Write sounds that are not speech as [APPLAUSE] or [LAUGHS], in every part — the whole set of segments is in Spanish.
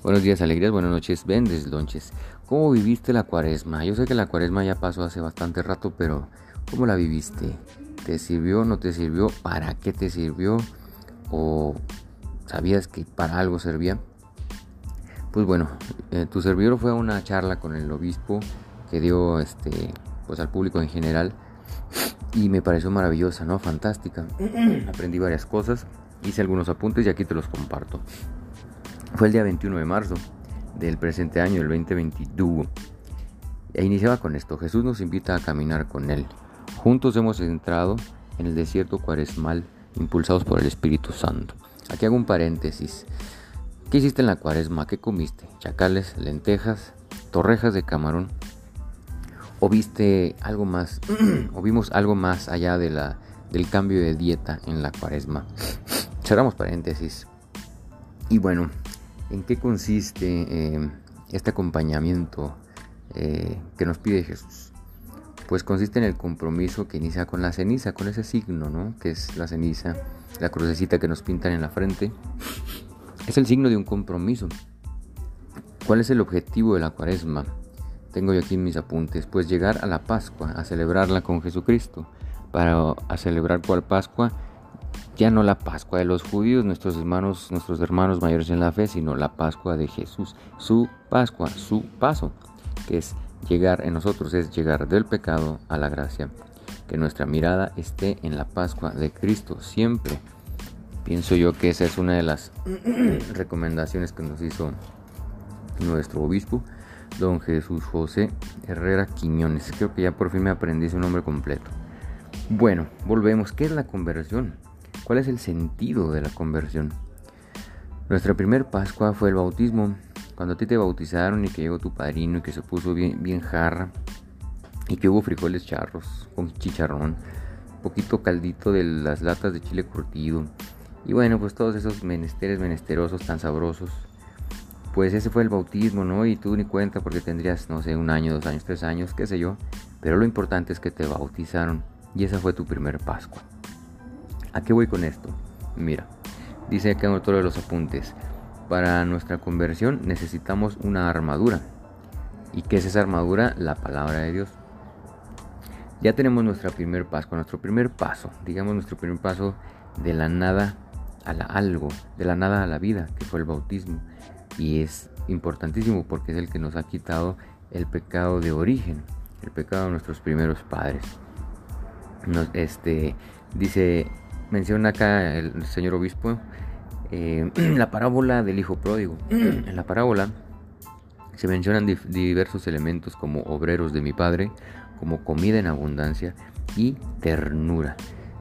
Buenos días, alegrías, buenas noches, vendes, lonches. ¿Cómo viviste la cuaresma? Yo sé que la cuaresma ya pasó hace bastante rato, pero ¿cómo la viviste? ¿Te sirvió, no te sirvió? ¿Para qué te sirvió? ¿O sabías que para algo servía? Pues bueno, eh, tu servidor fue una charla con el obispo que dio este, pues al público en general y me pareció maravillosa, ¿no? Fantástica. [CLEARS THROAT] Aprendí varias cosas, hice algunos apuntes y aquí te los comparto. Fue el día 21 de marzo del presente año, el 2022. E iniciaba con esto, Jesús nos invita a caminar con Él. Juntos hemos entrado en el desierto cuaresmal, impulsados por el Espíritu Santo. Aquí hago un paréntesis. ¿Qué hiciste en la cuaresma? ¿Qué comiste? ¿Chacales, lentejas, torrejas de camarón? ¿O viste algo más? [CLEARS THROAT] ¿O vimos algo más allá de la, del cambio de dieta en la cuaresma? [SNIFFS] Cerramos paréntesis. Y bueno, ¿En qué consiste eh, este acompañamiento eh, que nos pide Jesús? Pues consiste en el compromiso que inicia con la ceniza, con ese signo, ¿no? Que es la ceniza, la crucecita que nos pintan en la frente. Es el signo de un compromiso. ¿Cuál es el objetivo de la cuaresma? Tengo yo aquí mis apuntes. Pues llegar a la Pascua, a celebrarla con Jesucristo. Para celebrar cuál Pascua, ya no la Pascua de los judíos, nuestros hermanos, nuestros hermanos mayores en la fe, sino la Pascua de Jesús, su Pascua, su paso, que es llegar en nosotros, es llegar del pecado a la gracia. Que nuestra mirada esté en la Pascua de Cristo siempre. Pienso yo que esa es una de las [CLEARS THROAT] recomendaciones que nos hizo nuestro obispo, don Jesús José Herrera Quiñones. Creo que ya por fin me aprendí su nombre completo. Bueno, volvemos. ¿Qué es la conversión? ¿Cuál es el sentido de la conversión? Nuestra primer Pascua fue el bautismo. Cuando a ti te bautizaron y que llegó tu padrino y que se puso bien, jarra y que hubo frijoles charros con chicharrón, poquito caldito de las latas de chile curtido y bueno, pues todos esos menesteres menesterosos tan sabrosos. Pues ese fue el bautismo, ¿no? Y tú ni cuenta porque tendrías, no sé, un año, dos años, tres años, qué sé yo. Pero lo importante es que te bautizaron y esa fue tu primer Pascua. ¿A qué voy con esto? Mira, dice acá en otro de los apuntes, para nuestra conversión necesitamos una armadura. ¿Y qué es esa armadura? La palabra de Dios. Ya tenemos nuestra primer paso, nuestro primer paso, digamos nuestro primer paso de la nada a la algo, de la nada a la vida, que fue el bautismo. Y es importantísimo porque es el que nos ha quitado el pecado de origen, el pecado de nuestros primeros padres. este, dice menciona acá el señor obispo eh, [CLEARS THROAT] la parábola del hijo pródigo. [CLEARS THROAT] en la parábola se mencionan diversos elementos como obreros de mi padre, como comida en abundancia y ternura.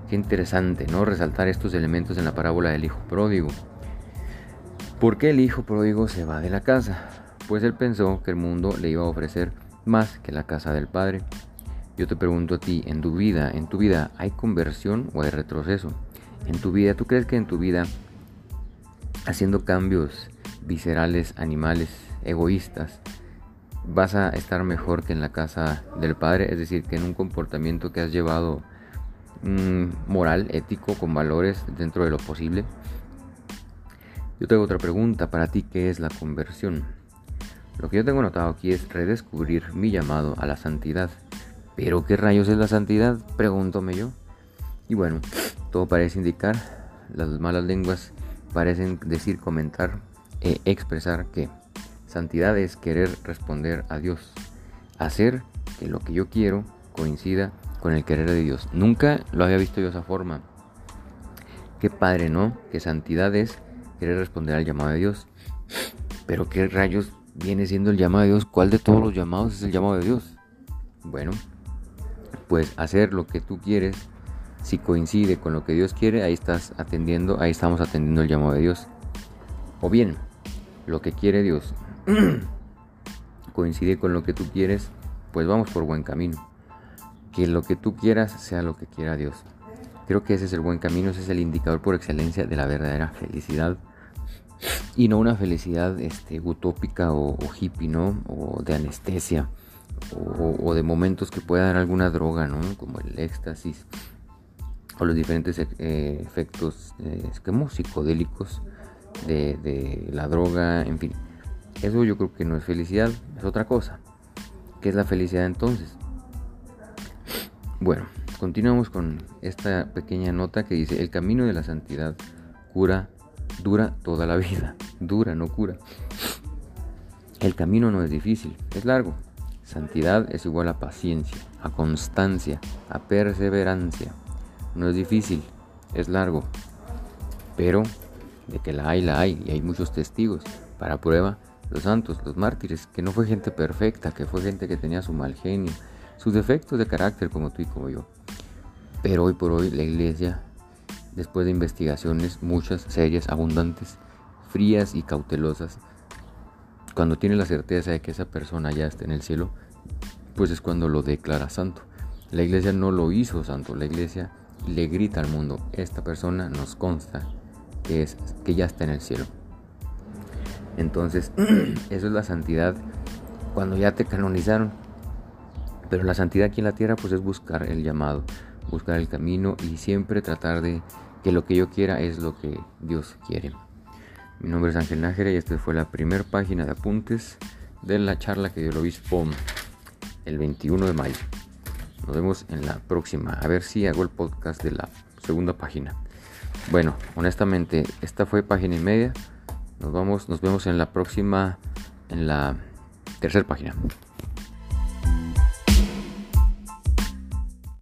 Qué interesante, ¿no? Resaltar estos elementos en la parábola del hijo pródigo. ¿Por qué el hijo pródigo se va de la casa? Pues él pensó que el mundo le iba a ofrecer más que la casa del padre. Yo te pregunto a ti, en tu vida, en tu vida, ¿hay conversión o hay retroceso? En tu vida, ¿tú crees que en tu vida, haciendo cambios viscerales, animales, egoístas, vas a estar mejor que en la casa del Padre? Es decir, que en un comportamiento que has llevado mm, moral, ético, con valores dentro de lo posible. Yo tengo otra pregunta para ti, ¿qué es la conversión? Lo que yo tengo notado aquí es redescubrir mi llamado a la santidad. ¿Pero qué rayos es la santidad? Pregúntome yo. Y bueno, todo parece indicar, las malas lenguas parecen decir, comentar e expresar que santidad es querer responder a Dios, hacer que lo que yo quiero coincida con el querer de Dios. Nunca lo había visto yo de esa forma. Qué padre, ¿no? Que santidad es querer responder al llamado de Dios. Pero qué rayos viene siendo el llamado de Dios? ¿Cuál de todos los llamados es el llamado de Dios? Bueno, pues hacer lo que tú quieres, si coincide con lo que Dios quiere, ahí estás atendiendo, ahí estamos atendiendo el llamado de Dios. O bien, lo que quiere Dios [CLEARS THROAT] coincide con lo que tú quieres, pues vamos por buen camino. Que lo que tú quieras sea lo que quiera Dios. Creo que ese es el buen camino, ese es el indicador por excelencia de la verdadera felicidad. Y no una felicidad este, utópica o, hippie, ¿no? O de anestesia o, de momentos que pueda dar alguna droga, ¿no? Como el éxtasis o los diferentes eh, efectos eh, psicodélicos de, la droga, en fin. Eso yo creo que no es felicidad, es otra cosa. ¿Qué es la felicidad entonces? Bueno, continuamos con esta pequeña nota que dice, el camino de la santidad cura, dura toda la vida, [LAUGHS] dura, no cura. El camino no es difícil, es largo. Santidad es igual a paciencia, a constancia, a perseverancia. No es difícil, es largo. Pero de que la hay, la hay, y hay muchos testigos. Para prueba, los santos, los mártires, que no fue gente perfecta, que fue gente que tenía su mal genio, sus defectos de carácter como tú y como yo. Pero hoy por hoy la iglesia, después de investigaciones, muchas, serias, abundantes, frías y cautelosas, cuando tiene la certeza de que esa persona ya está en el cielo, pues es cuando lo declara santo. La iglesia no lo hizo santo, la iglesia le grita al mundo, esta persona nos consta que, es, que ya está en el cielo. Entonces, [CLEARS THROAT] eso es la santidad cuando ya te canonizaron. Pero la santidad aquí en la tierra pues es buscar el llamado, buscar el camino y siempre tratar de que lo que yo quiera es lo que Dios quiere. Mi nombre es Ángel Nájera y esta fue la primera página de apuntes de la charla que dio el obispo el 21 de mayo. Nos vemos en la próxima. A ver si hago el podcast de la segunda página. Bueno, honestamente, esta fue página y media. Nos vamos, nos vemos en la próxima, en la tercera página.